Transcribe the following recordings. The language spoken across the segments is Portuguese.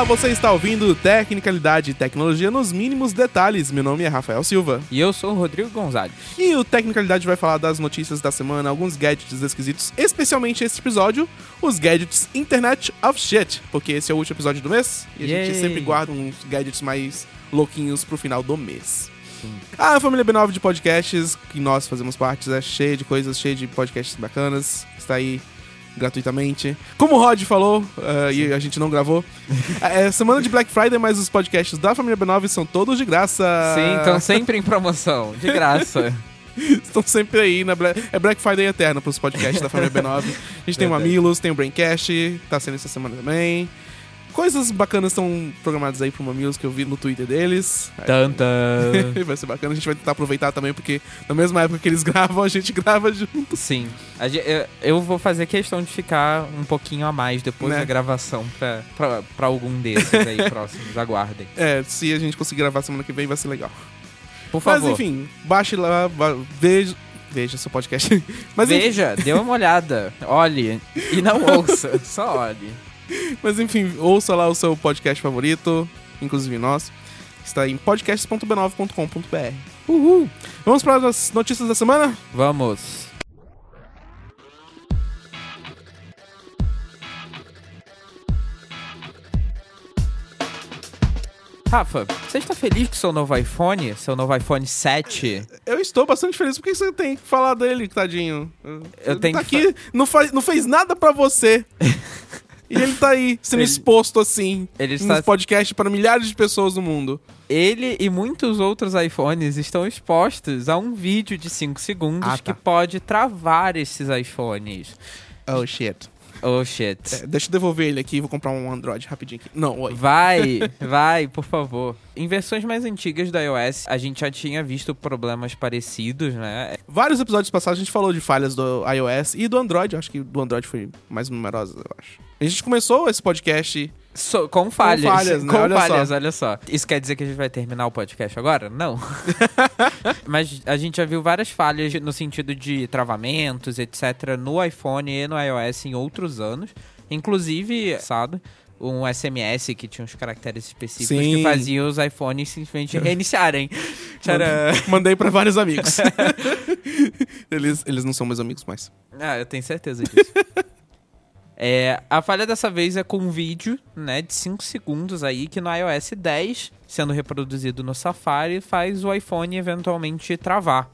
Olá, você está ouvindo Tecnicalidade e Tecnologia nos mínimos detalhes. Meu nome é Rafael Silva. E eu sou o Rodrigo Gonzalez. E o Tecnicalidade vai falar das notícias da semana, alguns gadgets esquisitos, especialmente esse episódio, os gadgets Internet of Shit, porque esse é o último episódio do mês e a gente Yay. sempre guarda uns gadgets mais louquinhos pro final do mês. A família B9 de podcasts, que nós fazemos parte, é cheia de coisas, cheia de podcasts bacanas, está aí gratuitamente. Como o Rod falou, uh, e a gente não gravou, é semana de Black Friday, mas os podcasts da família B9 são todos de graça. Sim, estão sempre em promoção, de graça. Estão sempre aí na Black... É Black Friday eterno pros podcasts da família B9. A gente tem o. Mamilos, tem o Braincast, tá sendo essa semana também. Coisas bacanas estão programadas aí pro Mamilos que eu vi no Twitter deles. Tanta. vai ser bacana, a gente vai tentar aproveitar também, porque na mesma época que eles gravam, a gente grava junto. Sim. Eu- vou fazer questão de ficar um pouquinho a mais depois Né? da gravação pra, pra, pra algum desses aí próximos. Aguardem. É, se a gente conseguir gravar semana que vem, vai ser legal. Por favor. Mas enfim, baixe lá, ba- veja. Veja seu podcast. Mas enfim, Veja, dê uma olhada, olhe e não ouça, só olhe. Mas enfim, ouça lá o seu podcast favorito, inclusive nós. Está em podcasts.b9.com.br. Uhul! Vamos para as notícias da semana? Vamos. Rafa, você está feliz com seu novo iPhone? Seu novo iPhone 7? Eu estou bastante feliz porque você tem que falar dele, tadinho. Eu ele tenho tá que aqui, não, faz, não fez nada pra você. e ele tá aí, sendo Ele- exposto assim, ele nos está- podcasts para milhares de pessoas no mundo. Ele e muitos outros iPhones estão expostos a um vídeo de 5 segundos Ah, tá. que pode travar esses iPhones. Oh, shit. Oh shit. É, deixa eu devolver ele aqui e vou comprar um Android rapidinho aqui. Não, oi. Vai, vai, por favor. Em versões mais antigas da iOS, a gente já tinha visto problemas parecidos, né? Vários episódios passados a gente falou de falhas do iOS e do Android. Acho que do Android foi mais numerosa, eu acho. A gente começou esse podcast. So- com falhas. falhas, né? Com Olha falhas, só. olha só. Isso quer dizer que a gente vai terminar o podcast agora? Não. Mas a gente já viu várias falhas no sentido de travamentos, etc., no iPhone e no iOS em outros anos. Inclusive, sabe? Um SMS que tinha uns caracteres específicos Sim. que faziam os iPhones simplesmente reiniciarem. Tcharam. Mandei pra vários amigos. eles, eles não são meus amigos mais. Ah, eu tenho certeza disso. É, a falha dessa vez é com um vídeo, né, de 5 segundos aí, que no iOS 10, sendo reproduzido no Safari, faz o iPhone eventualmente travar.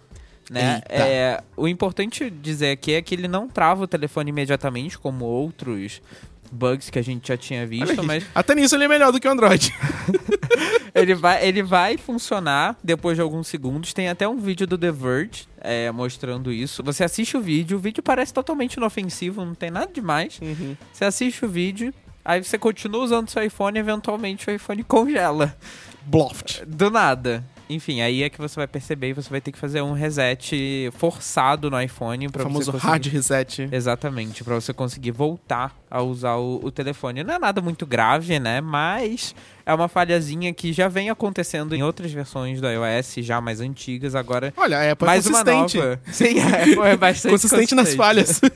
Né? É, o importante dizer aqui é que ele não trava o telefone imediatamente, como outros bugs que a gente já tinha visto, mas Até nisso ele é melhor do que o Android. ele vai, ele vai funcionar depois de alguns segundos. Tem até um vídeo do The Verge é, mostrando isso. Você assiste o vídeo, o vídeo parece totalmente inofensivo, não tem nada demais. Você assiste o vídeo, aí você continua usando seu iPhone e eventualmente o iPhone congela. Bloft. Do nada. Enfim, aí é que você vai perceber e você vai ter que fazer um reset forçado no iPhone O para famoso conseguir... hard reset. Exatamente, pra você conseguir voltar a usar o, o telefone. Não é nada muito grave, né? Mas é uma falhazinha que já vem acontecendo em outras versões do iOS, já mais antigas. Agora, Olha, a Apple é mais uma consistente. nova. Sim, a Apple é bastante Consistente nas falhas.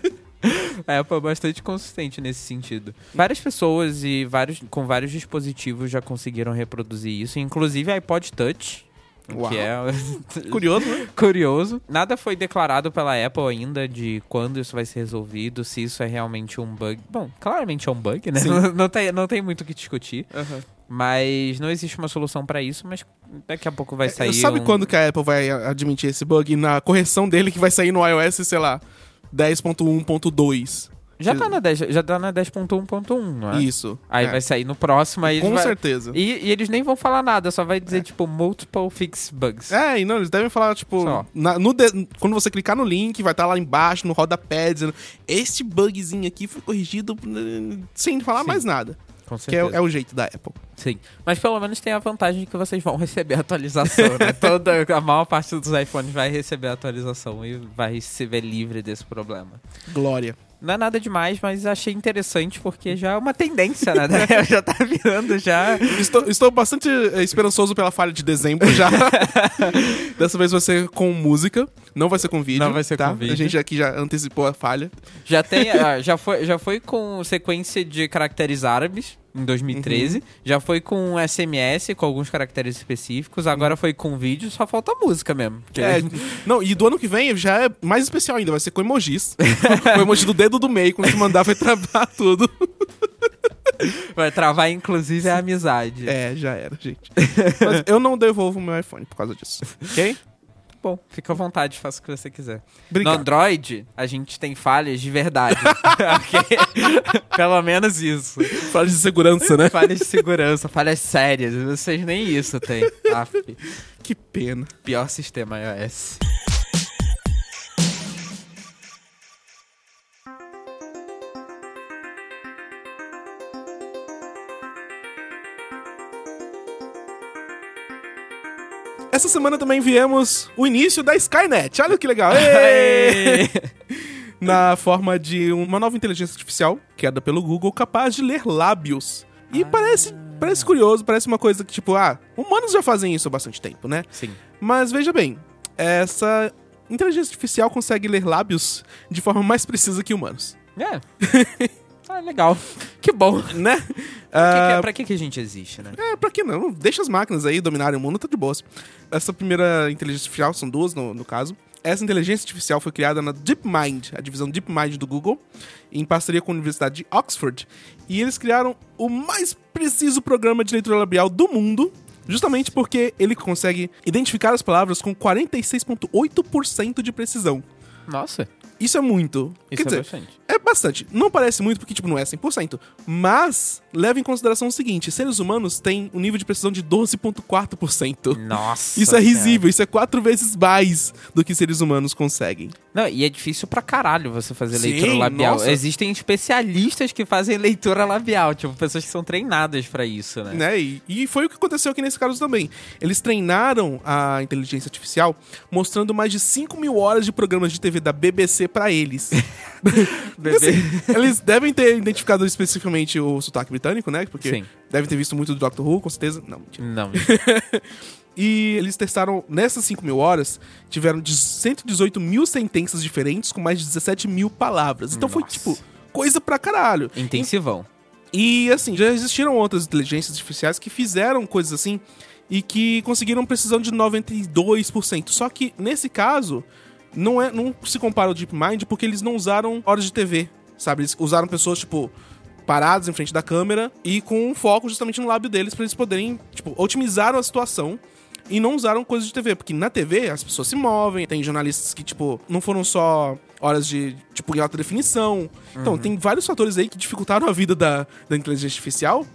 A Apple é bastante consistente nesse sentido. Várias pessoas e vários, com vários dispositivos já conseguiram reproduzir isso, inclusive iPod Touch. Uau. Que é Curioso, né? curioso. Nada foi declarado pela Apple ainda de quando isso vai ser resolvido, se isso é realmente um bug. Bom, claramente é um bug, né? Não, não tem, não tem muito o que discutir. Uhum. Mas não existe uma solução pra isso, mas daqui a pouco vai sair. Sabe um... quando que a Apple vai admitir esse bug? Na correção dele que vai sair no iOS, sei lá, 10.1.2. Já tá na 10, já tá na 10.1.1, não é? Isso. Aí É. vai sair no próximo, aí Com vai- certeza. E, e eles nem vão falar nada, só vai dizer, tipo, multiple fix bugs. É, e não, eles devem falar, tipo, na- no de- quando você clicar no link, vai estar lá embaixo, no rodapé, dizendo este bugzinho aqui foi corrigido sem falar Sim. mais nada. Com Que é, é o jeito da Apple. Sim. Mas pelo menos tem a vantagem de que vocês vão receber a atualização, né? Toda, a maior parte dos iPhones vai receber a atualização e vai se ver livre desse problema. Glória. Não é nada demais, mas achei interessante porque já é uma tendência, né? já tá virando já. Estou, estou bastante eh, esperançoso pela falha de dezembro já. Dessa vez vai ser com música, não vai ser com vídeo. Não vai ser tá? com vídeo. A gente aqui já antecipou a falha. Já tem. ah, já, foi, já foi com sequência de caracteres árabes em 2013. Já foi com SMS, com alguns caracteres específicos. Agora foi com vídeo, só falta música mesmo. porque- É, não, e do ano que vem já é mais especial ainda, vai ser com emojis. o emoji do dedo do meio, quando tu mandar vai travar tudo. Vai travar, inclusive, a amizade. É, já era, gente. Mas eu não devolvo o meu iPhone por causa disso. Ok? Bom, fica à vontade, faça o que você quiser. Obrigado. No Android, a gente tem falhas de verdade. Pelo menos isso. Fala de segurança, né? Falhas de segurança, falhas sérias. Vocês nem isso têm. Aff, Que pena. pior sistema iOS. Essa semana também viemos o início da Skynet. Olha que legal. Na forma de uma nova inteligência artificial, criada pelo Google, capaz de ler lábios. E parece, parece curioso, parece uma coisa que, tipo, ah, humanos já fazem isso há bastante tempo, né? Sim. Mas veja bem, essa inteligência artificial consegue ler lábios de forma mais precisa que humanos. É. Ah, legal. Que bom. Né? Pra, que que, Ah, pra que, que a gente existe, né? É, pra que não? Deixa as máquinas aí dominarem o mundo, tá de boas. Essa primeira inteligência artificial, são duas no, no caso. Essa inteligência artificial foi criada na DeepMind, a divisão DeepMind do Google, em parceria com a Universidade de Oxford. E eles criaram o mais preciso programa de leitura labial do mundo, justamente porque ele consegue identificar as palavras com 46,8% de precisão. Nossa, Isso é muito. isso Quer é dizer, bastante. É bastante. Não parece muito porque, tipo, não é 100%. Mas, leva em consideração o seguinte: seres humanos têm um nível de precisão de 12,4%. Nossa. Isso é risível, isso é quatro vezes mais do que seres humanos conseguem. Não, e é difícil pra caralho você fazer Sim, leitura labial. nossa. Existem especialistas que fazem leitura labial, tipo, pessoas que são treinadas pra isso, né? Né? E, e foi o que aconteceu aqui nesse caso também. Eles treinaram a inteligência artificial mostrando mais de 5 mil horas de programas de TV da BBC pra eles. Bebê. Assim, eles devem ter identificado especificamente o sotaque britânico, né? Porque Sim. devem ter visto muito do Doctor Who, com certeza. Não, mentira. Não. E eles testaram, nessas 5 mil horas, tiveram de 118 mil sentenças diferentes com mais de 17 mil palavras. Então foi, Nossa. tipo, coisa pra caralho. Intensivão. E, assim, já existiram outras inteligências artificiais que fizeram coisas assim e que conseguiram precisão de 92%. Só que, nesse caso, não, é, não se compara ao DeepMind porque eles não usaram horas de TV, sabe? Eles usaram pessoas, tipo, paradas em frente da câmera e com um foco justamente no lábio deles pra eles poderem, tipo, otimizaram a situação e não usaram coisas de TV, porque na TV as pessoas se movem, tem jornalistas que, tipo, não foram só horas de, tipo, em alta definição. Então, tem vários fatores aí que dificultaram a vida da, da inteligência artificial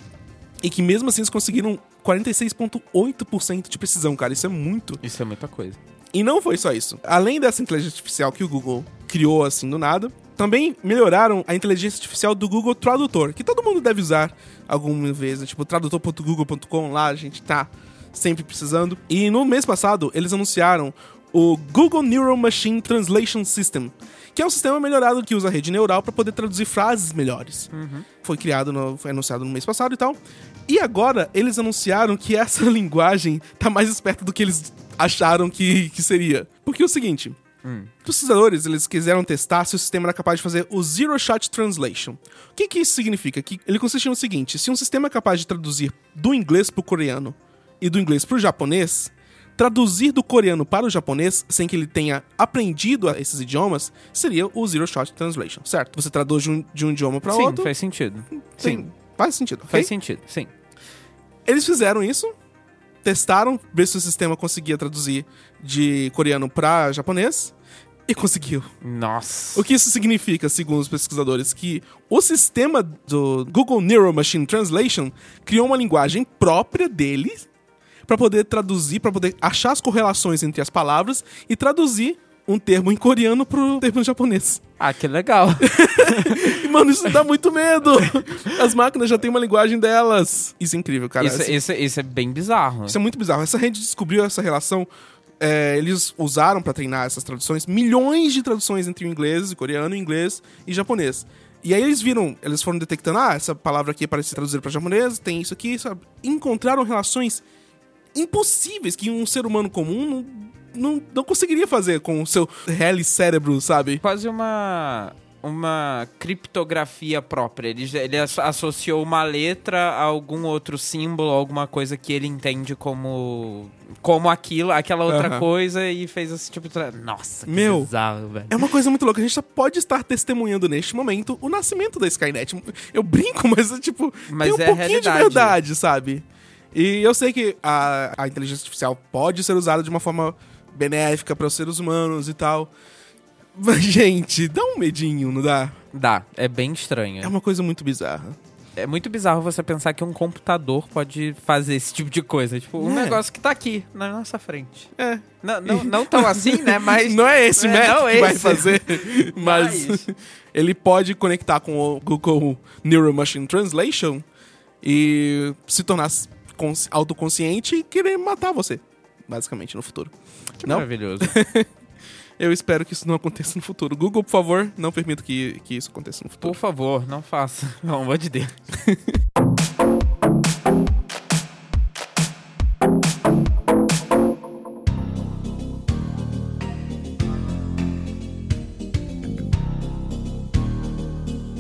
e que mesmo assim eles conseguiram 46,8% de precisão, cara. Isso é muito. Isso é muita coisa. E não foi só isso. Além dessa inteligência artificial que o Google criou assim do nada, também melhoraram a inteligência artificial do Google Tradutor, que todo mundo deve usar alguma vez, né? tipo tradutor.google.com, lá a gente tá sempre precisando. E no mês passado, eles anunciaram o Google Neural Machine Translation System, que é um sistema melhorado que usa a rede neural para poder traduzir frases melhores. Foi criado, no, foi anunciado no mês passado e tal. E agora eles anunciaram que essa linguagem tá mais esperta do que eles acharam que, que seria. Porque é o seguinte, os pesquisadores, eles quiseram testar se o sistema era capaz de fazer o Zero Shot Translation. O que, que isso significa? Que ele consiste no seguinte, se um sistema é capaz de traduzir do inglês pro coreano e do inglês pro japonês, traduzir do coreano para o japonês, sem que ele tenha aprendido esses idiomas, seria o Zero Shot Translation, certo? Você traduz de um, de um idioma para Sim, outro, faz sentido. tem- Sim, faz sentido, ok? faz sentido, sim. Eles fizeram isso, testaram, ver se o sistema conseguia traduzir de coreano para japonês, e conseguiu. Nossa. O que isso significa, segundo os pesquisadores? Que o sistema do Google Neural Machine Translation criou uma linguagem própria deles para poder traduzir, para poder achar as correlações entre as palavras e traduzir um termo em coreano pro termo em japonês. Ah, que legal. E, mano, isso dá muito medo. As máquinas já têm uma linguagem delas. Isso é incrível, cara. isso, Assim, isso, isso é bem bizarro. Isso é muito bizarro. Essa rede descobriu essa relação. é, eles usaram pra treinar essas traduções milhões de traduções entre o inglês, o coreano, inglês e japonês. E aí eles viram, eles foram detectando, ah, essa palavra aqui parece ser traduzida pra japonês, tem isso aqui, sabe? Encontraram relações impossíveis que um ser humano comum não, não, não conseguiria fazer com o seu heli cérebro, sabe? Quase uma uma criptografia própria. Ele, ele asso- associou uma letra a algum outro símbolo, alguma coisa que ele entende como como aquilo, aquela outra Aham. coisa e fez esse tipo de Nossa, que Meu, bizarro, velho. É uma coisa muito louca. A gente pode estar testemunhando neste momento o nascimento da Skynet. Eu brinco, mas é tipo. Mas tem um é pouquinho de verdade, sabe? E eu sei que a, a inteligência artificial pode ser usada de uma forma benéfica para os seres humanos e tal. Mas, gente, dá um medinho, não dá? Dá, é bem estranho. É uma coisa muito bizarra. É muito bizarro você pensar que um computador pode fazer esse tipo de coisa. Tipo, um É. negócio que tá aqui, na nossa frente. É. Não, não, não tão assim, né? Mas. Não é esse É, não que vai esse. fazer, mas Mas- ele pode conectar com o Google Neural Machine Translation e se tornar consci- autoconsciente e querer matar você, basicamente, no futuro. Que Não? maravilhoso. Eu espero que isso não aconteça no futuro. Google, por favor, não permita que, que isso aconteça no futuro. Por favor, não faça. Pelo amor de Deus.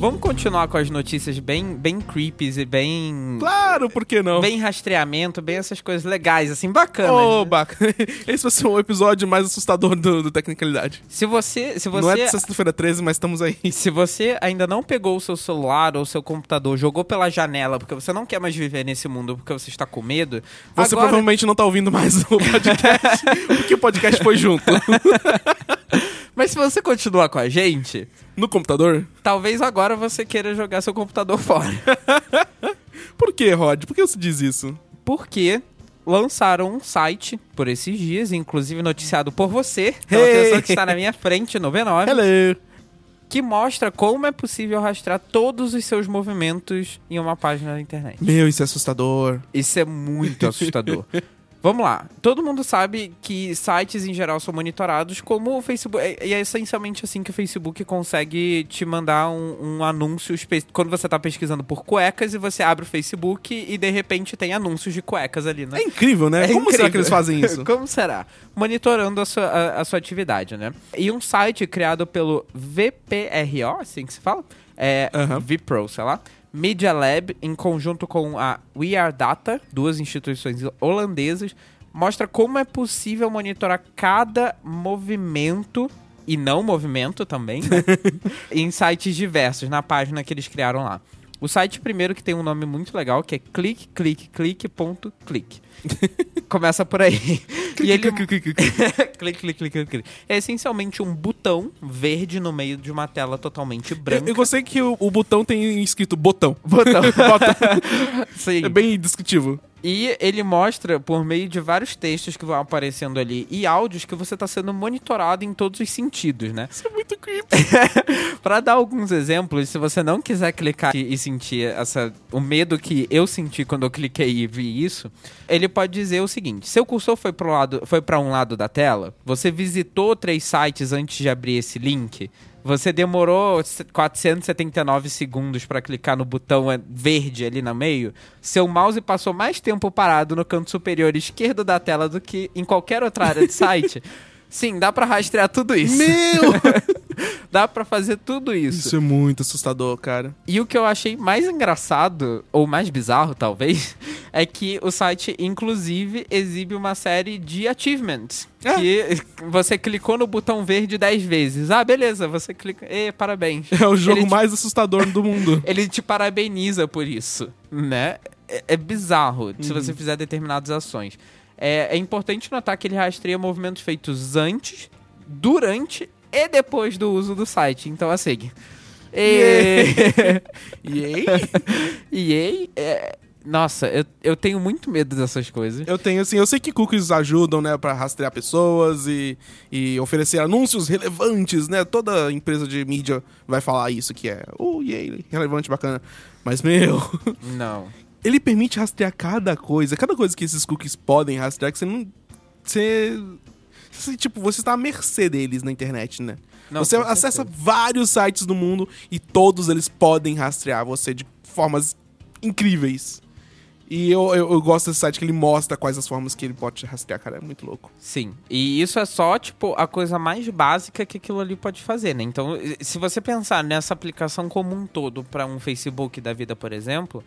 Vamos continuar com as notícias bem, bem creepies e bem. Claro, por que não? Bem rastreamento, bem essas coisas legais, assim, bacanas. Ô, bacana. Esse vai ser o episódio mais assustador do, do Tecnicalidade. Se você. Se você Não é de sexta-feira 13, mas estamos aí. Se você ainda não pegou o seu celular ou o seu computador, jogou pela janela porque você não quer mais viver nesse mundo porque você está com medo, Você agora, provavelmente não tá ouvindo mais o podcast, porque o podcast foi junto. Mas se você continuar com a gente, No computador? talvez agora você queira jogar seu computador fora. Por que, Rod? Por que você diz isso? Porque lançaram um site por esses dias, inclusive noticiado por você, pela Hey! pessoa que está na minha frente no V9, Hello! que mostra como é possível rastrear todos os seus movimentos em uma página da internet. Meu, isso é assustador. Isso é muito assustador. Vamos lá. Todo mundo sabe que sites em geral são monitorados como o Facebook. E é essencialmente assim que o Facebook consegue te mandar um, um anúncio quando você tá pesquisando por cuecas e você abre o Facebook e de repente tem anúncios de cuecas ali, né? É incrível, né? É Como será incrível. que eles fazem isso? Como será? Monitorando a sua, a, a sua atividade, né? E um site criado pelo VPRO, assim que se fala? É Aham. VPRO, sei lá. Media Lab, em conjunto com a We Are Data, duas instituições holandesas, mostra como é possível monitorar cada movimento e não movimento também, né? em sites diversos, na página que eles criaram lá. O site primeiro que tem um nome muito legal, que é click-click-click.click. Começa por aí. e ele... clique, clique, clique, clique, clique. É essencialmente um botão verde no meio de uma tela totalmente Eu, branca. eu gostei que o, o botão tem escrito botão. Botão. Botão. Sim. É bem descritivo. E ele mostra, por meio de vários textos que vão aparecendo ali e áudios, que você está sendo monitorado em todos os sentidos, né? Isso é muito creepy. Pra dar alguns exemplos, se você não quiser clicar e e sentir essa, o medo que eu senti quando eu cliquei e vi isso, ele pode dizer o seguinte: seu cursor para foi para um lado da tela, você visitou três sites antes de abrir esse link. Você demorou 479 segundos para clicar no botão eh, verde ali no meio. Seu mouse passou mais tempo parado no canto superior esquerdo da tela do que em qualquer outra área de site. Sim, dá pra rastrear tudo isso. Meu! Dá pra fazer tudo isso. Isso é muito assustador, cara. E o que eu achei mais engraçado, ou mais bizarro talvez, é que o site inclusive exibe uma série de achievements. Ah. Que você clicou no botão verde 10 vezes. Ah, beleza, você clica. E parabéns. É o jogo Ele te- mais assustador do mundo. Ele te parabeniza por isso, né? É, é bizarro se você fizer determinadas ações. É, é importante notar que ele rastreia movimentos feitos antes, durante e depois do uso do site. Então, assim. E... E aí? E aí, é, Nossa, eu, eu tenho muito medo dessas coisas. Eu tenho, assim, eu sei que cookies ajudam, né, pra rastrear pessoas e, e oferecer anúncios relevantes, né? Toda empresa de mídia vai falar isso, que é, oh, yay, relevante, bacana. Mas, meu, Não. ele permite rastrear cada coisa, cada coisa que esses cookies podem rastrear, que você não. Você. você, tipo, você está à mercê deles na internet, né? Não, você acessa certeza. vários sites do mundo e todos eles podem rastrear você de formas incríveis. E eu, eu, eu gosto desse site que ele mostra quais as formas que ele pode rastrear, cara. É muito louco. Sim. E isso é só, tipo, a coisa mais básica que aquilo ali pode fazer, né? Então, se você pensar nessa aplicação como um todo para um Facebook da vida, por exemplo,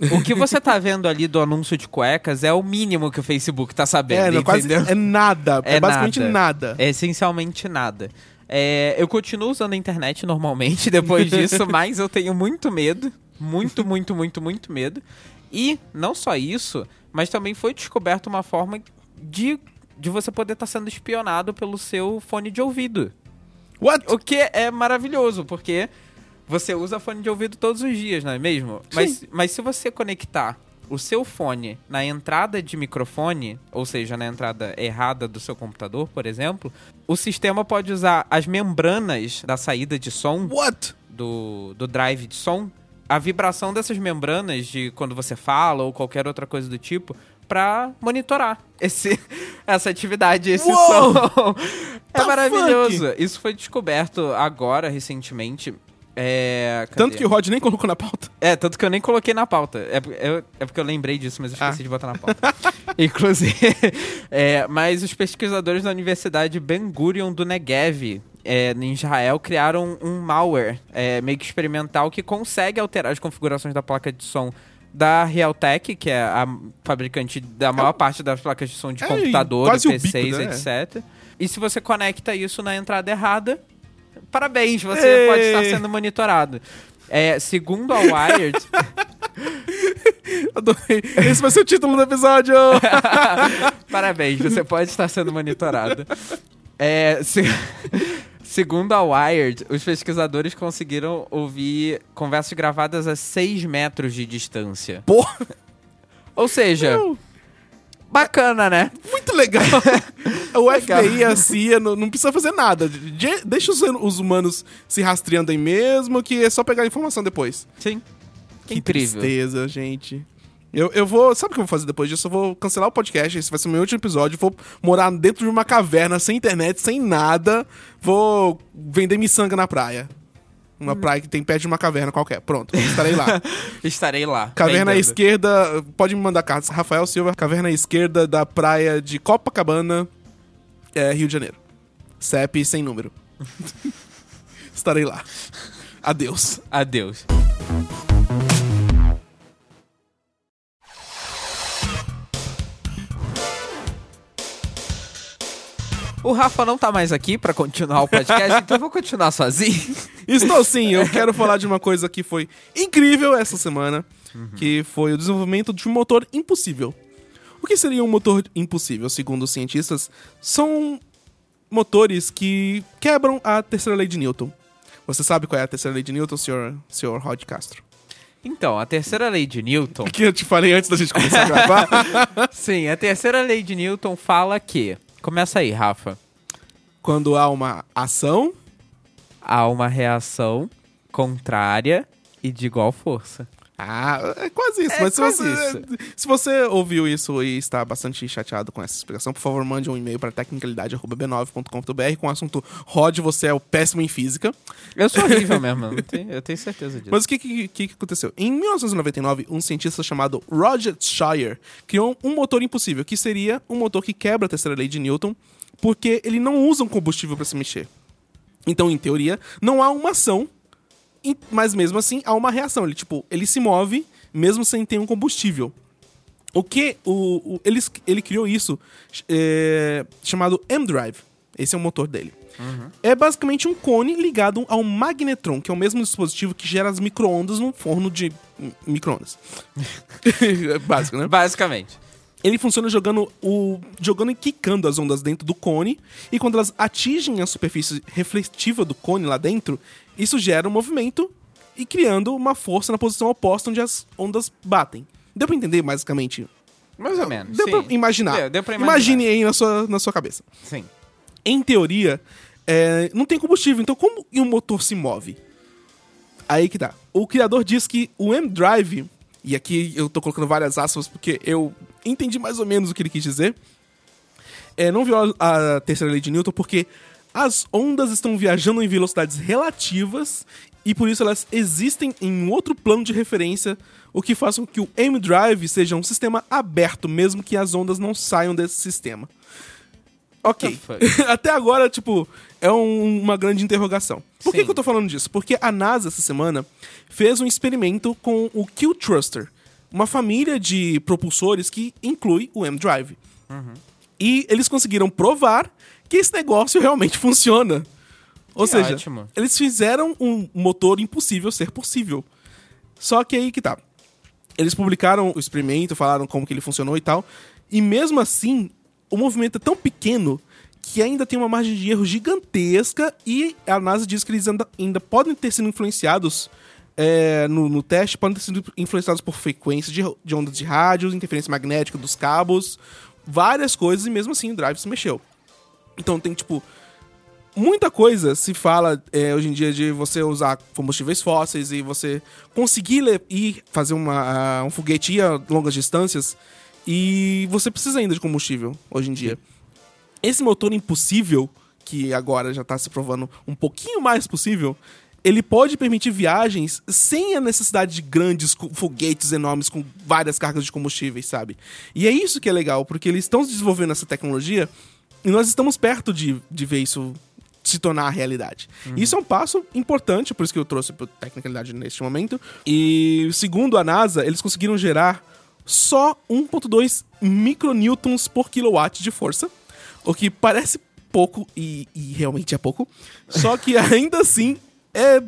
o que você tá vendo ali do anúncio de cuecas é o mínimo que o Facebook tá sabendo, é, não, quase, é nada. É, É basicamente nada. nada. É essencialmente nada. É, eu continuo usando a internet normalmente depois disso, mas eu tenho muito medo. Muito, muito, muito, muito medo. E não só isso, mas também foi descoberta uma forma de, de você poder estar sendo espionado pelo seu fone de ouvido. What? O que é maravilhoso, porque você usa fone de ouvido todos os dias, não é mesmo? Mas, mas se você conectar o seu fone na entrada de microfone, ou seja, na entrada errada do seu computador, por exemplo, o sistema pode usar as membranas da saída de som What? do, do drive de som, a vibração dessas membranas de quando você fala ou qualquer outra coisa do tipo, pra monitorar esse, essa atividade, esse Uou! som. É The maravilhoso. Isso foi descoberto agora, recentemente. É? Tanto que o Rod nem colocou na pauta. É, tanto que eu nem coloquei na pauta. É, eu- é porque eu lembrei disso, mas eu esqueci Ah. de botar na pauta. Inclusive, é, mas os pesquisadores da Universidade Ben Gurion do Negev, é, em Israel, criaram um malware é, meio que experimental que consegue alterar as configurações da placa de som da Realtek, que é a fabricante da maior parte das placas de som de É, computador, PCs, bico, né? etc. E se você conecta isso na entrada errada, parabéns, você Ei! pode estar sendo monitorado. É, segundo a Wired, Adorei. Esse vai ser o título do episódio. Parabéns, você pode estar sendo monitorado. É, se- Segundo a Wired, os pesquisadores conseguiram ouvir conversas gravadas a 6 metros de distância. Porra, Ou seja, bacana, né? muito legal. O Legal. FBI e a CIA não, não precisa fazer nada. De- deixa os, os humanos se rastreando aí mesmo, que é só pegar a informação depois. Sim. Que Incrível. tristeza, gente. Eu, eu vou. Sabe o que eu vou fazer depois disso? Eu vou cancelar o podcast. Esse vai ser o meu último episódio. Vou morar dentro de uma caverna, sem internet, sem nada. Vou vender miçanga na praia. Uma praia que tem perto de uma caverna qualquer. Pronto, estarei lá. Estarei lá. Caverna à esquerda. Pode me mandar cartas. Rafael Silva, caverna à esquerda da praia de Copacabana, é, Rio de Janeiro. CEP sem número. estarei lá. Adeus. Adeus. O Rafa não tá mais aqui pra continuar o podcast, então eu vou continuar sozinho. Estou sim, eu quero falar de uma coisa que foi incrível essa semana, que foi o desenvolvimento de um motor impossível. O que seria um motor impossível, segundo os cientistas? São motores que quebram a terceira lei de Newton. Você sabe qual é a terceira lei de Newton, senhor, senhor Rod Castro? Então, a terceira lei de Newton. Que eu te falei antes da gente começar a gravar. Sim, a terceira lei de Newton fala que. Começa aí, Rafa. Quando há uma ação, Há uma reação contrária e de igual força. Ah, é quase isso. É mas se você, isso. se você ouviu isso e está bastante chateado com essa explicação, por favor, mande um e-mail para tecnicalidade.b9.com.br com o assunto Rod, você é o péssimo em física. Eu sou horrível mesmo, eu tenho, certeza disso. Mas o que, que, que aconteceu? Em 1999, um cientista chamado Roger Shire criou um motor impossível, que seria um motor que quebra a terceira lei de Newton, porque ele não usa um combustível para se mexer. Então, em teoria, não há uma ação, mas mesmo assim há uma reação. Ele, tipo, ele se move mesmo sem ter um combustível. O que o, o- ele, ele criou isso é, chamado M-Drive. Esse é o motor dele. É basicamente um cone ligado a um magnetron, que é o mesmo dispositivo que gera as micro-ondas num forno de micro-ondas. básico, né? Basicamente. Ele funciona jogando o jogando e quicando as ondas dentro do cone e quando elas atingem a superfície refletiva do cone lá dentro, isso gera um movimento e criando uma força na posição oposta onde as ondas batem. Deu pra entender, basicamente? Mais ou menos. Deu sim. pra imaginar. Deu, deu pra imaginar. Imagine aí na sua, na sua cabeça. Sim. Em teoria, é, não tem combustível, então como um motor se move? Aí que tá. O criador diz que o M-Drive, e aqui eu tô colocando várias aspas porque eu entendi mais ou menos o que ele quis dizer, é, não viola a terceira lei de Newton porque as ondas estão viajando em velocidades relativas e por isso elas existem em um outro plano de referência, o que faz com que o M-Drive seja um sistema aberto, mesmo que as ondas não saiam desse sistema. Ok. Até agora, tipo, é um- uma grande interrogação. Por que, que eu tô falando disso? Porque a NASA, essa semana, fez um experimento com o Q-Thruster, uma família de propulsores que inclui o M-Drive. E eles conseguiram provar que esse negócio realmente funciona. Ou Que seja, ótimo. eles fizeram um motor impossível ser possível. Só que aí que tá. Eles publicaram o experimento, falaram como que ele funcionou e tal. E mesmo assim, o movimento é tão pequeno que ainda tem uma margem de erro gigantesca e a NASA diz que eles ainda, ainda podem ter sido influenciados é, no, no teste, podem ter sido influenciados por frequência de, de ondas de rádio, interferência magnética dos cabos, várias coisas, e mesmo assim o drive se mexeu. Então tem, tipo, muita coisa se fala é, hoje em dia de você usar combustíveis fósseis e você conseguir ir fazer uma, ah, um foguete ir a longas distâncias e você precisa ainda de combustível hoje em dia. Esse motor impossível, que agora já está se provando um pouquinho mais possível, ele pode permitir viagens sem a necessidade de grandes foguetes enormes com várias cargas de combustíveis, sabe? E é isso que é legal, porque eles estão desenvolvendo essa tecnologia e nós estamos perto de, de ver isso se tornar realidade. Isso é um passo importante, por isso que eu trouxe para tecnicalidade neste momento. E segundo a NASA, eles conseguiram gerar só 1.2 micronewtons por quilowatt de força, o que parece pouco e, e realmente é pouco. Só que ainda assim é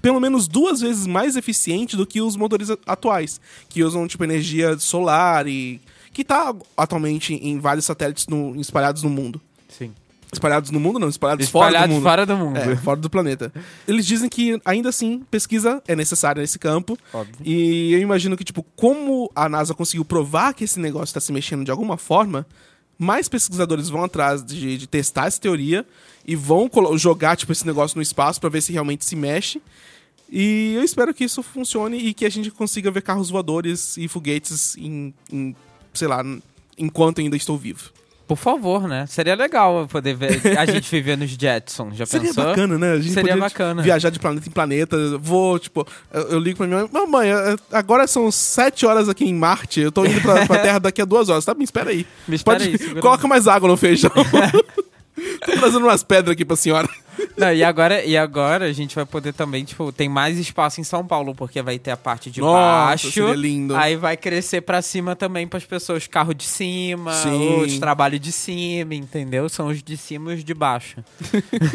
pelo menos duas vezes mais eficiente do que os motores a- atuais, que usam tipo energia solar e que tá atualmente em vários satélites no- espalhados no mundo. Sim. Espalhados no mundo, não, espalhados, fora do Espalhados mundo. fora do mundo. É, fora do planeta. Eles dizem que ainda assim pesquisa é necessária nesse campo. Óbvio. E eu imagino que, tipo, como a NASA conseguiu provar que esse negócio está se mexendo de alguma forma, mais pesquisadores vão atrás de, de testar essa teoria e vão jogar, tipo, esse negócio no espaço para ver se realmente se mexe. E eu espero que isso funcione e que a gente consiga ver carros voadores e foguetes em, em sei lá, enquanto ainda estou vivo. Por favor, né? Seria legal poder ver a gente viver nos Jetsons. Já Seria pensou? bacana, né? A gente Seria podia, bacana. viajar de planeta em planeta. Vou, tipo, eu, eu ligo pra minha mãe, mamãe, é- agora são sete horas aqui em Marte, eu tô indo pra, pra Terra daqui a duas horas, tá? Me espera aí. Me espera Pode, aí, coloca mais água no feijão. tô trazendo umas pedras aqui pra senhora. Não, e agora, e agora a gente vai poder também, tipo, tem mais espaço em São Paulo, porque vai ter a parte de Nossa, baixo. seria lindo. Aí vai crescer pra cima também pras pessoas, carro de cima, Sim. os trabalho de cima, entendeu? São os de cima e os de baixo.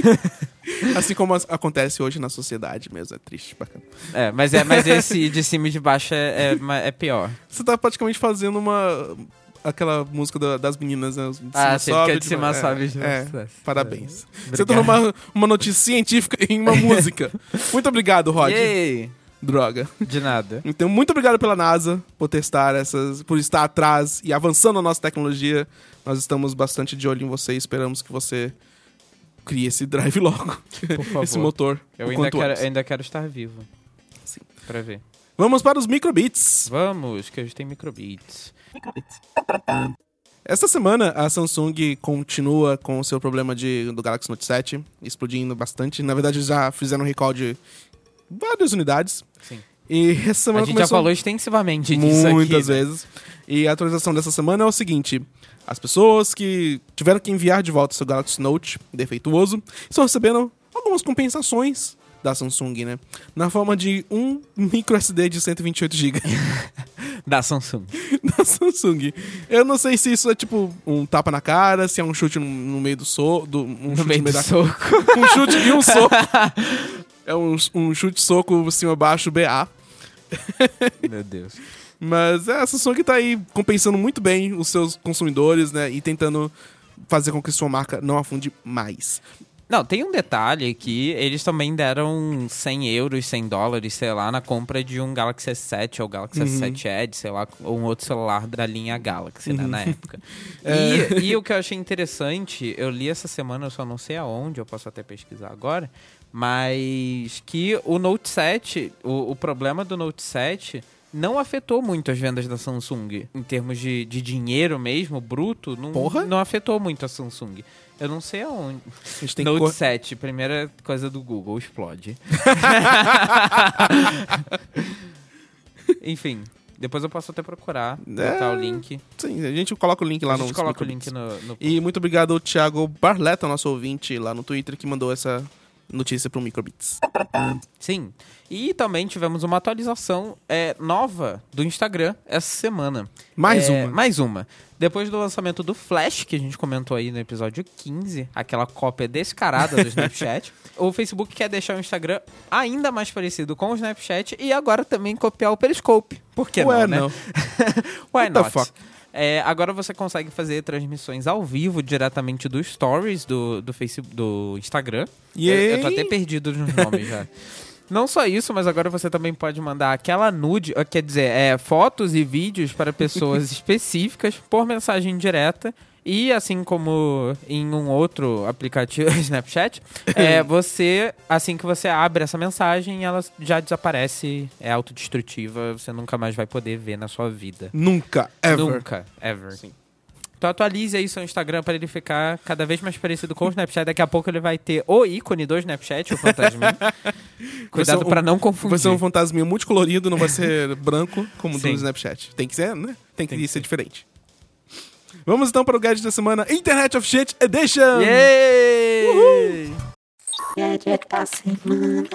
Assim como acontece hoje na sociedade mesmo, é triste, bacana. É, mas é, mas esse de cima e de baixo é, é, é pior. Você tá praticamente fazendo uma... Aquela música da- das meninas, né? De Ah, sim, é de cima ba- sobe, de é, é, parabéns. Você Obrigado. tornou uma, uma notícia científica em uma música. Muito obrigado, Rod. Yay! Droga. De nada. Então, muito obrigado pela NASA por testar essas, por estar atrás e avançando a nossa tecnologia. Nós estamos bastante de olho em você e esperamos que você crie esse drive logo. Por favor. esse motor. Eu ainda quero, ainda quero estar vivo. Sim. Pra ver. Vamos para os microbits. Vamos, que hoje tem microbeats. Esta semana a Samsung continua com o seu problema de, do Galaxy Note 7, explodindo bastante. Na verdade, já fizeram um recall de várias unidades. Sim. E essa A semana gente já falou extensivamente disso Muitas aqui. vezes. E a atualização dessa semana é o seguinte: as pessoas que tiveram que enviar de volta seu Galaxy Note defeituoso estão recebendo algumas compensações da Samsung, né? Na forma de um micro SD de 128 GB Da Samsung. da Samsung. Eu não sei se isso é tipo um tapa na cara, se é um chute no, no meio do soco, um No chute meio no do da soco. um chute e um soco. É um, um chute soco cima baixo BA. Meu Deus. Mas é, a Samsung tá aí compensando muito bem os seus consumidores, né? E tentando fazer com que sua marca não afunde mais. Não, tem um detalhe que eles também deram 100 euros, 100 dólares, sei lá, na compra de um Galaxy S7 ou Galaxy Uhum. S7 Edge, sei lá, ou um outro celular da linha Galaxy, né, Uhum. na época. É. E, e o que eu achei interessante, eu li essa semana, eu só não sei aonde, eu posso até pesquisar agora, mas que o Note 7, o, o problema do Note 7 não afetou muito as vendas da Samsung. Em termos de, de dinheiro mesmo, bruto, não, Porra. não afetou muito a Samsung. Eu não sei aonde. Note cor- 7, primeira coisa do Google, explode. Enfim, depois eu posso até procurar, botar o link. Sim, a gente coloca o link lá a no gente coloca o link no... no... E muito obrigado ao Thiago Barletta, nosso ouvinte lá no Twitter, que mandou essa notícia pro Microbits. Sim. E também tivemos uma atualização é, nova do Instagram essa semana. Mais É, uma. Mais uma. Depois do lançamento do Flash, que a gente comentou aí no episódio 15, aquela cópia descarada do Snapchat, o Facebook quer deixar o Instagram ainda mais parecido com o Snapchat e agora também copiar o Periscope. Por que Ué, não, né? não. Why What the not? É, agora você consegue fazer transmissões ao vivo diretamente dos stories do, do Facebook, do Instagram. Eu, eu tô até perdido nos nomes já. Não só isso, mas agora você também pode mandar aquela nude, quer dizer, é, fotos e vídeos para pessoas específicas por mensagem direta. E assim como em um outro aplicativo Snapchat, é, você, assim que você abre essa mensagem, ela já desaparece, é autodestrutiva, você nunca mais vai poder ver na sua vida. Nunca, ever. Nunca, ever. Então atualize aí seu Instagram para ele ficar cada vez mais parecido com o Snapchat. Daqui a pouco ele vai ter o ícone do Snapchat, o fantasminha. Cuidado ser um- para não confundir. Vai ser um fantasminha multicolorido, não vai ser branco como Sim. do Snapchat. Tem que ser, né? Tem que, Tem que ser ser. diferente. Vamos então para o gadget da semana, Internet of Shit Edition! Yay! Gadget da semana.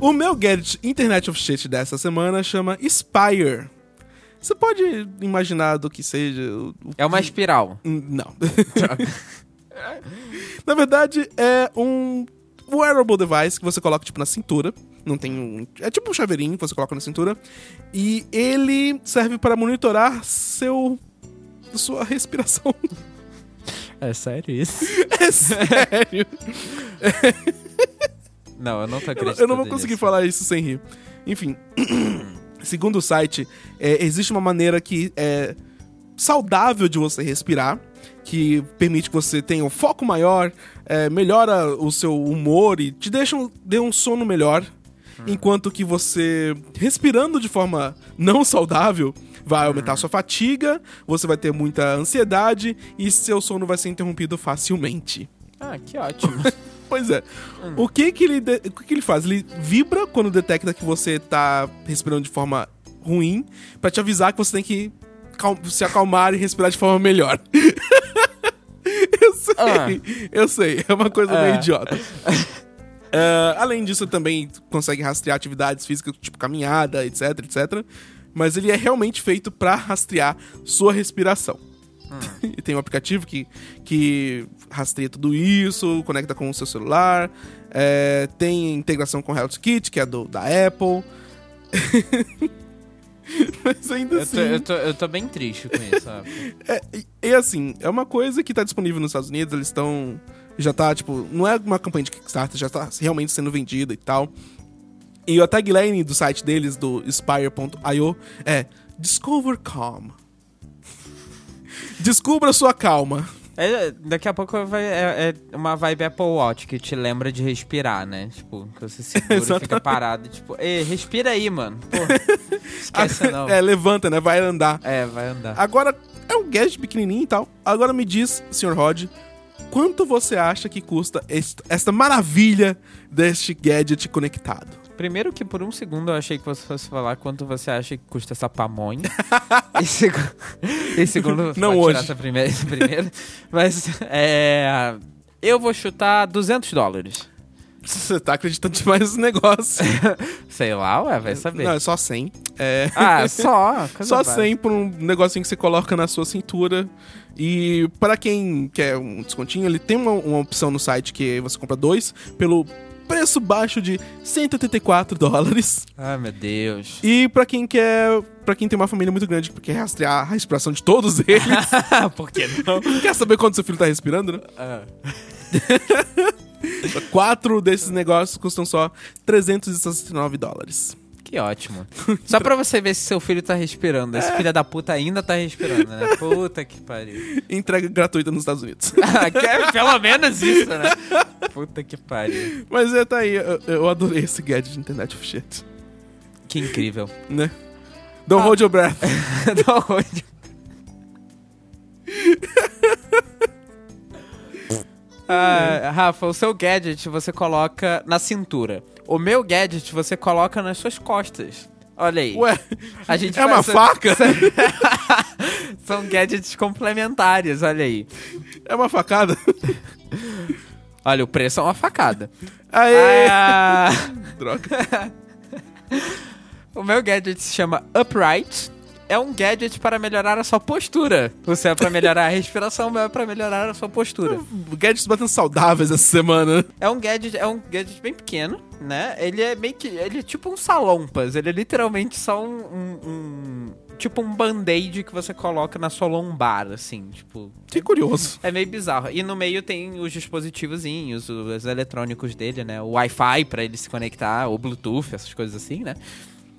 O meu gadget Internet of Shit dessa semana chama Spire. Você pode imaginar do que seja. É uma espiral. Hum, Não. na verdade, é um wearable device que você coloca, tipo, na cintura. Não tem um... É tipo um chaveirinho que você coloca na cintura. E ele serve para monitorar seu... Sua respiração. É sério isso? É sério. Não, eu não tô Eu, acreditando eu não vou conseguir nisso. falar isso sem rir. Enfim, segundo o site, é, existe uma maneira que é saudável de você respirar, que permite que você tenha um foco maior, é, melhora o seu humor e te deixa um, dê um sono melhor. Enquanto que você, respirando de forma não saudável, vai aumentar sua fatiga, você vai ter muita ansiedade e seu sono vai ser interrompido facilmente. Ah, que ótimo. Pois é. O que que ele de- o que que ele faz? Ele vibra quando detecta que você tá respirando de forma ruim pra te avisar que você tem que se acalmar e respirar de forma melhor. eu sei, Ah. eu sei, é uma coisa meio É. idiota. É, além disso, também consegue rastrear atividades físicas, tipo caminhada, etc, etc. Mas ele é realmente feito pra rastrear sua respiração. E tem um aplicativo que, que rastreia tudo isso, conecta com o seu celular. é, tem integração com o Health Kit, que é do, da Apple. Mas ainda eu, assim. tô, eu, tô, eu tô bem triste com isso, sabe? É, e- e assim, é uma coisa que tá disponível nos Estados Unidos, eles estão. Já tá, tipo, não é uma campanha de Kickstarter, já tá realmente sendo vendida e tal. E a tagline do site deles, do Spire.io, é Discover Calm. Descubra sua calma. É, daqui a pouco vai, é, é uma vibe Apple Watch que te lembra de respirar, né? Tipo, que você segura e fica parado. Tipo, Ei, respira aí, mano. Pô, esquece não. É, levanta, né? Vai andar. É, vai andar. Agora, é um gadget pequenininho e tal. Agora me diz, Sr. Rod, quanto você acha que custa est- esta maravilha deste gadget conectado? Primeiro que por um segundo eu achei que você fosse falar quanto você acha que custa essa pamonha. e, segu... e segundo, Não hoje. essa primeira, essa primeira. Mas é. Eu vou chutar 200 dólares. Você tá acreditando demais nesse negócio. Sei lá, ué, vai saber. Não, é só 100. É... Ah, só. Só básica. 100 por um negocinho que você coloca na sua cintura. E para quem quer um descontinho, ele tem uma, uma opção no site que você compra dois pelo preço baixo de 184 dólares. Ai, meu Deus. E pra quem quer, para quem tem uma família muito grande, que quer rastrear a respiração de todos eles, Por que não? quer saber quando seu filho tá respirando, né? Ah. Quatro desses negócios custam só 369 dólares. Que ótimo. Só pra você ver se seu filho tá respirando. Esse filho da puta ainda tá respirando, né? Puta que pariu. Entrega gratuita nos Estados Unidos. Que é pelo menos isso, né? Puta que pariu. Mas é, tá aí, eu, eu adorei esse gadget de internet of shit, Que incrível. né? Don't hold your breath. Da onde? Ah, Rafa, o seu gadget você coloca na cintura. O meu gadget você coloca nas suas costas. Olha aí. Ué, a gente é uma faca? São gadgets complementares, olha aí. É uma facada? Olha, o preço é uma facada. Aê! Ah, Droga. o meu gadget se chama Upright. É um gadget para melhorar a sua postura. Seu é para melhorar a respiração, é para melhorar a sua postura. Gadgets batendo saudáveis essa semana. É um gadget, é um gadget bem pequeno, né? Ele é meio que. Ele é tipo um salompas. Ele é literalmente só um. um- um- tipo um band-aid que você coloca na sua lombar, assim, tipo. Que curioso. É meio bizarro. E no meio tem os dispositivozinhos, os eletrônicos dele, né? O Wi-Fi pra ele se conectar, o Bluetooth, essas coisas assim, né?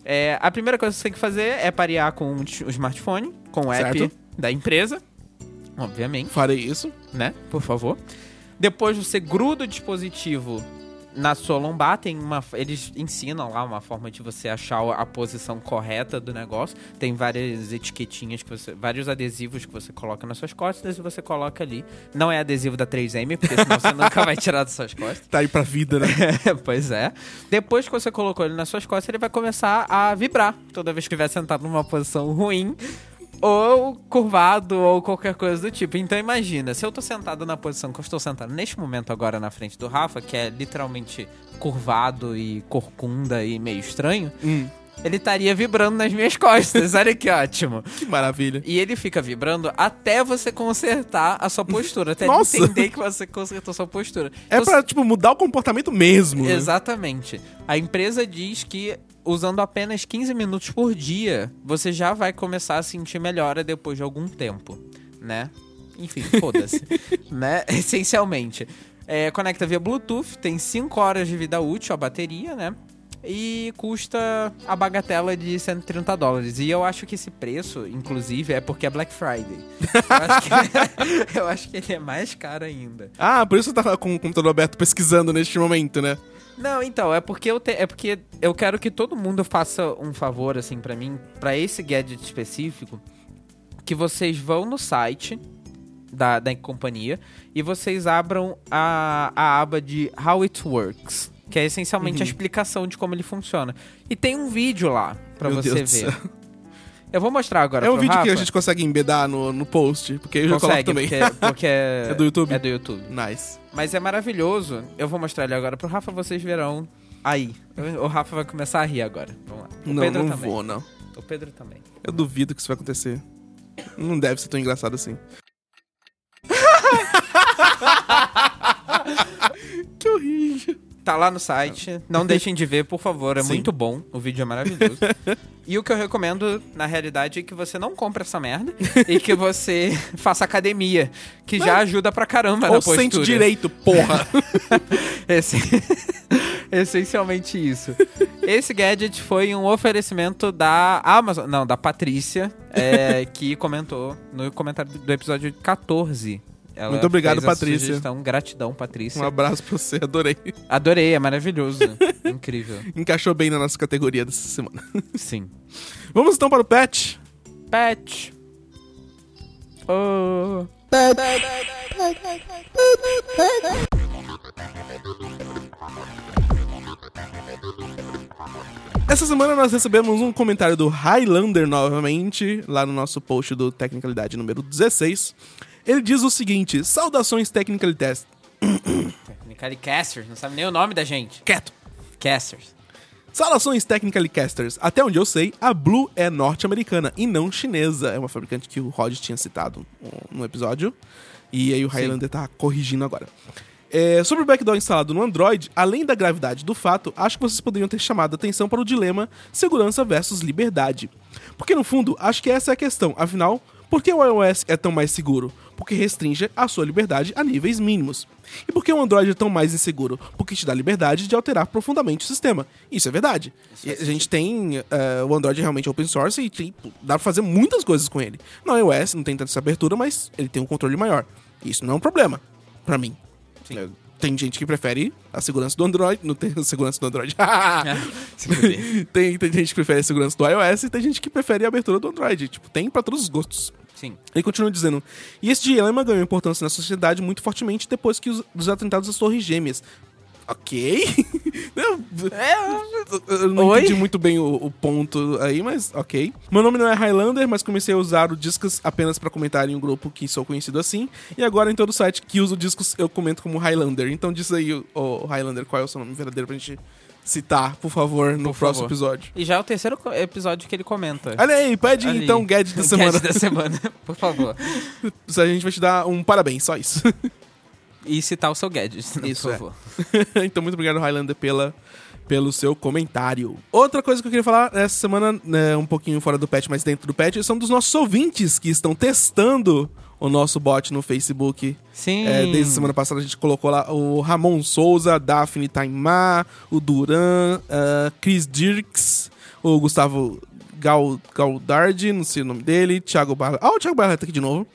É, a primeira coisa que você tem que fazer é parear com o smartphone, com o app Certo. da empresa, obviamente Farei isso. né? Por favor. Depois você gruda o dispositivo na sua lombar, tem uma. Eles ensinam lá uma forma de você achar a posição correta do negócio. Tem várias etiquetinhas que você. vários adesivos que você coloca nas suas costas e você coloca ali. Não é adesivo da 3M, porque senão você nunca vai tirar das suas costas. Tá aí pra vida, né? pois é. Depois que você colocou ele nas suas costas, ele vai começar a vibrar toda vez que estiver sentado numa posição ruim. Ou curvado, ou qualquer coisa do tipo. Então imagina, se eu tô sentado na posição que eu estou sentado neste momento agora na frente do Rafa, que é literalmente curvado e corcunda e meio estranho, Hum, ele estaria vibrando nas minhas costas. Olha que ótimo. que maravilha. E ele fica vibrando até você consertar a sua postura, até Nossa. entender que você consertou a sua postura. É Então, pra, tipo, mudar o comportamento mesmo. né? Exatamente. A empresa diz que usando apenas 15 minutos por dia, você já vai começar a sentir melhora depois de algum tempo, né? Enfim, foda-se. né? Essencialmente. É, conecta via Bluetooth, tem 5 horas de vida útil a bateria, né? E custa a bagatela de 130 dólares. E eu acho que esse preço, inclusive, é porque é Black Friday. Eu acho que, eu acho que ele é mais caro ainda. Ah, por isso você tá com o computador aberto pesquisando neste momento, né? Não, então, é porque eu te- é porque eu quero que todo mundo faça um favor assim pra mim, pra esse gadget específico, que vocês vão no site da, da companhia e vocês abram a, a aba de How It Works, que é essencialmente a explicação de como ele funciona. E tem um vídeo lá pra Meu você Deus ver. Eu vou mostrar agora É um vídeo que a Rafa. gente consegue embedar no, no post, porque eu já coloco consegue, também. porque, porque é, É do YouTube? É do YouTube. Nice. Mas é maravilhoso. Eu vou mostrar ele agora pro Rafa, vocês verão aí. O Rafa vai começar a rir agora. Vamos lá. O não, Pedro não também. vou, não. O Pedro também. Eu duvido que isso vai acontecer. Não deve ser tão engraçado assim. que horrível. Tá lá no site. Não deixem de ver, por favor. É Sim. muito bom. O vídeo é maravilhoso. e o que eu recomendo, na realidade, é que você não compre essa merda e que você faça academia. Que já ajuda pra caramba na Ou postura. sente direito, porra. Esse... Essencialmente isso. Esse gadget foi um oferecimento da Amazon, não, da Patrícia, é, que comentou no comentário do episódio 14. Ela Muito obrigado, fez Patrícia. Sugestão. Gratidão, Patrícia. um abraço pra você, adorei. Adorei, é maravilhoso. Incrível. Encaixou bem na nossa categoria dessa semana. Sim. Vamos então para o patch. Pet. Oh. Essa semana nós recebemos um comentário do Highlander novamente, lá no nosso post do Tecnicalidade número 16. Ele diz o seguinte: Saudações Technical Test. Technically Casters, não sabe nem o nome da gente. Quieto. Casters. Saudações Technically Casters. Até onde eu sei, a Blue é norte-americana e não chinesa. É uma fabricante que o Rod tinha citado no episódio. E aí o Highlander tá corrigindo agora. É, sobre o backdoor instalado no Android, além da gravidade do fato, acho que vocês poderiam ter chamado a atenção para o dilema segurança versus liberdade. Porque no fundo, acho que essa é a questão. Afinal, por que o iOS é tão mais seguro? Porque restringe a sua liberdade a níveis mínimos. E por que o Android é tão mais inseguro? Porque te dá liberdade de alterar profundamente o sistema. Isso é verdade. E a gente tem. eh, o Android é realmente open source e tem- dá pra fazer muitas coisas com ele. No iOS não tem tanta essa abertura, mas ele tem um controle maior. Isso não é um problema, pra mim. Eh, Tem gente que prefere a segurança do Android. Não tem a segurança do Android. Tem, tem gente que prefere a segurança do iOS e tem gente que prefere a abertura do Android. Tipo, tem pra todos os gostos. Sim. Ele continua dizendo: E esse dilema ganhou importância na sociedade muito fortemente depois que os, dos atentados às Torres Gêmeas. Ok? Eu, eu não Oi? entendi muito bem o, o ponto aí, mas ok. Meu nome não é Highlander, mas comecei a usar o Discos apenas pra comentar em um grupo que sou conhecido assim. E agora em todo site que uso Discos eu comento como Highlander. Então diz aí, o Highlander, qual é o seu nome verdadeiro pra gente citar, por favor, no Por próximo favor. episódio. E já é o terceiro episódio que ele comenta. Olha aí, pede Ali. então o gadget da semana. Gadget da semana, por favor. A gente vai te dar um parabéns, só isso. E citar o seu gadget, né, Isso, por é. favor. então, muito obrigado, Highlander, pela, pelo seu comentário. Outra coisa que eu queria falar essa semana, né, um pouquinho fora do patch, mas dentro do patch, são dos nossos ouvintes que estão testando o nosso bot no Facebook. Sim. É, desde a semana passada a gente colocou lá o Ramon Souza, Daphne Taimar, o Duran, ah, Chris Dirks, o Gustavo Gal, Galdardi, não sei o nome dele, Thiago Barra. Ah, o Thiago Barra tá aqui de novo.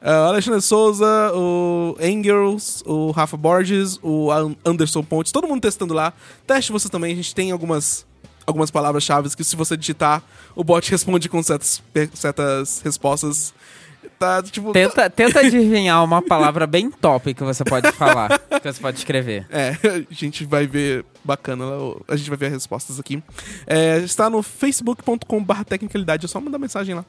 Ah, Alexandre Souza, o Engels, o Rafa Borges, o An- Anderson Pontes, todo mundo testando lá. Teste você também, a gente tem algumas, algumas palavras-chave que se você digitar, o bot responde com certas, certas respostas. Tá, tipo... Tenta, tenta adivinhar uma palavra bem top que você pode falar, que você pode escrever. É, a gente vai ver bacana a gente vai ver as respostas aqui. É, está no facebook.com.br tecnicalidade, é só mandar mensagem lá.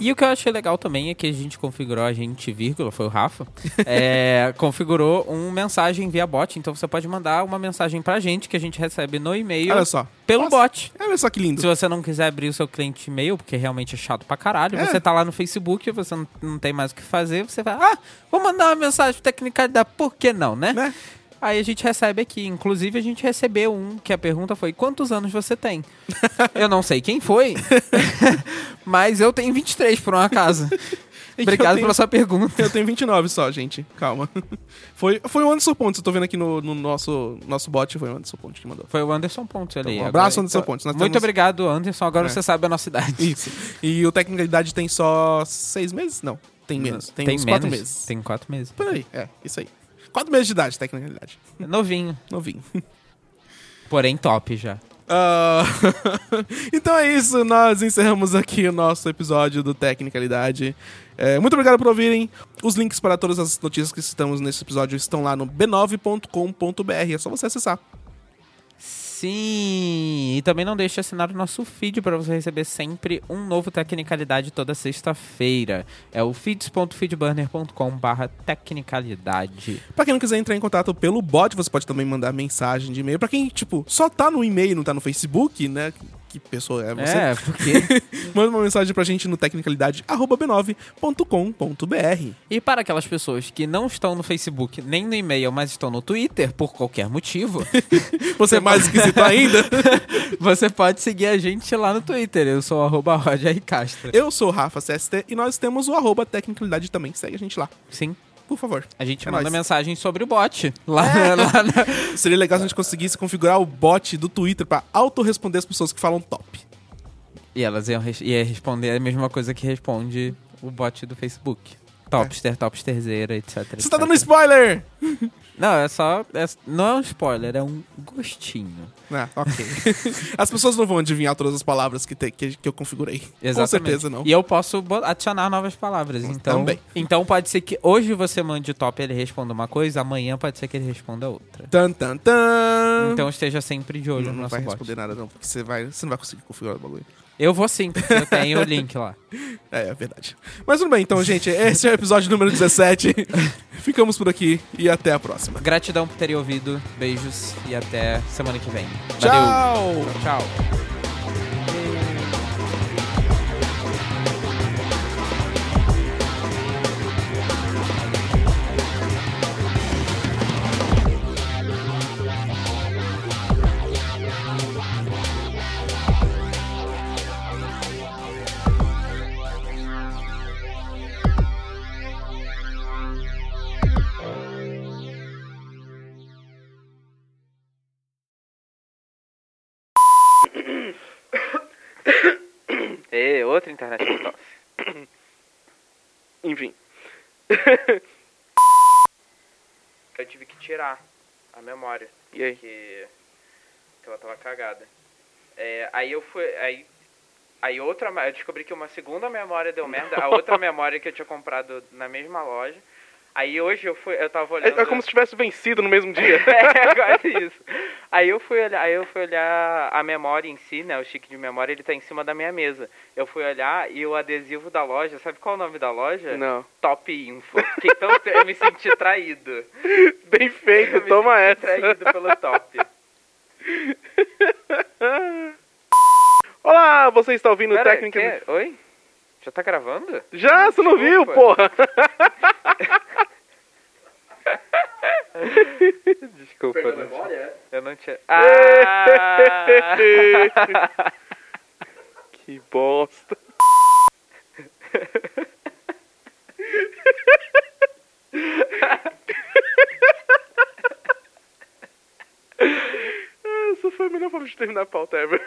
E o que eu achei legal também é que a gente configurou, a gente, vírgula, foi o Rafa, é, configurou uma mensagem via bot. Então você pode mandar uma mensagem pra gente que a gente recebe no e-mail Olha só. pelo Nossa, bot. Olha só que lindo. Se você não quiser abrir o seu cliente e-mail, porque realmente é chato pra caralho, É. você tá lá no Facebook, você não, não tem mais o que fazer, você vai, ah, vou mandar uma mensagem tecnicalidade, por que não, né? Né? Aí a gente recebe aqui. Inclusive, a gente recebeu um que a pergunta foi: quantos anos você tem? eu não sei quem foi, mas eu tenho 23 por um acaso. Obrigado tenho- pela sua pergunta. Eu tenho 29 só, gente. Calma. Foi, foi o Anderson Pontes, eu tô vendo aqui no, no nosso, nosso bot, foi o Anderson Pontes que mandou. Foi o Anderson Pontes ali. Então, um Agora- abraço, Anderson Pontes. Nós Muito temos- obrigado, Anderson. Agora É. você sabe a nossa idade. Isso. E o Tecnicalidade tem só seis meses? Não, tem menos. Tem, uns quatro menos? meses. Tem quatro meses. Por aí, é, isso aí. Quatro meses de idade, Tecnicalidade. Novinho. Novinho. Porém, top já. Ah, então é isso, nós encerramos aqui o nosso episódio do Tecnicalidade. É, muito obrigado por ouvirem. Os links para todas as notícias que citamos nesse episódio estão lá no b9.com.br. É só você acessar. Sim! E também não deixe de assinar o nosso feed para você receber sempre um novo Tecnicalidade toda sexta-feira. É o feeds.feedburner.com barra Tecnicalidade. Pra quem não quiser entrar em contato pelo bot, você pode também mandar mensagem de e-mail. Pra quem, tipo, só tá no e-mail não tá no Facebook, né? Que pessoa é você? É, porque... Manda uma mensagem pra gente no tecnicalidade.b9.com.br. e para aquelas pessoas que não estão no Facebook nem no e-mail, mas estão no Twitter, por qualquer motivo, Você é mais esquisito ainda? você pode seguir a gente lá no Twitter. Eu sou o arroba Roger. Castro. Eu sou o Rafa CST e nós temos o arroba Tecnicalidade também. Segue a gente lá, Sim. Por favor. A gente É manda nóis. mensagem sobre o bot. Lá, lá na... Seria legal se a gente conseguisse configurar o bot do Twitter pra auto-responder as pessoas que falam top. E elas iam, res- ia responder a mesma coisa que responde o bot do Facebook. Topster, topsterzeira, etc. Você tá dando spoiler! Não, é só. é- não é um spoiler, é um gostinho. Ah, ok. As pessoas não vão adivinhar todas as palavras que, te- que, que eu configurei. Com certeza não. E eu posso adicionar novas palavras. Então, Também. então pode ser que hoje você mande o top e ele responda uma coisa, amanhã pode ser que ele responda outra. Tan, tan, tan. Então esteja sempre de olho não, no não nosso vai bot. responder nada não, porque você, vai, você não vai conseguir configurar o bagulho. Eu vou sim, porque eu tenho o link lá. É, é verdade. Mas tudo bem, então, gente. Esse é o episódio número 17. Ficamos por aqui e até a próxima. Gratidão por terem ouvido. Beijos e até semana que vem. Valeu. Tchau! Tchau. Internet me tosse. Enfim. Eu tive que tirar a memória. E aí? Que, que ela tava cagada. É, aí eu fui. Aí, aí outra. Eu descobri que uma segunda memória deu merda. A outra memória que eu tinha comprado na mesma loja. Aí hoje eu fui. Eu tava olhando. É, é como se tivesse vencido no mesmo dia. é, quase isso. Aí eu fui olhar, aí eu fui olhar a memória em si, né? O chique de memória, ele tá em cima da minha mesa. Eu fui olhar e o adesivo da loja, sabe qual é o nome da loja? Não. Top Info. Que, então eu me senti traído. Bem feito, Eu me toma senti essa. traído pelo top. Olá, você está ouvindo Pera, Técnica... Oi? Já tá gravando? Já, você não viu, Desculpa. porra? Desculpa, eu não tinha. Eu não tinha. Ah! que bosta. Essa foi a melhor forma de terminar a pauta ever.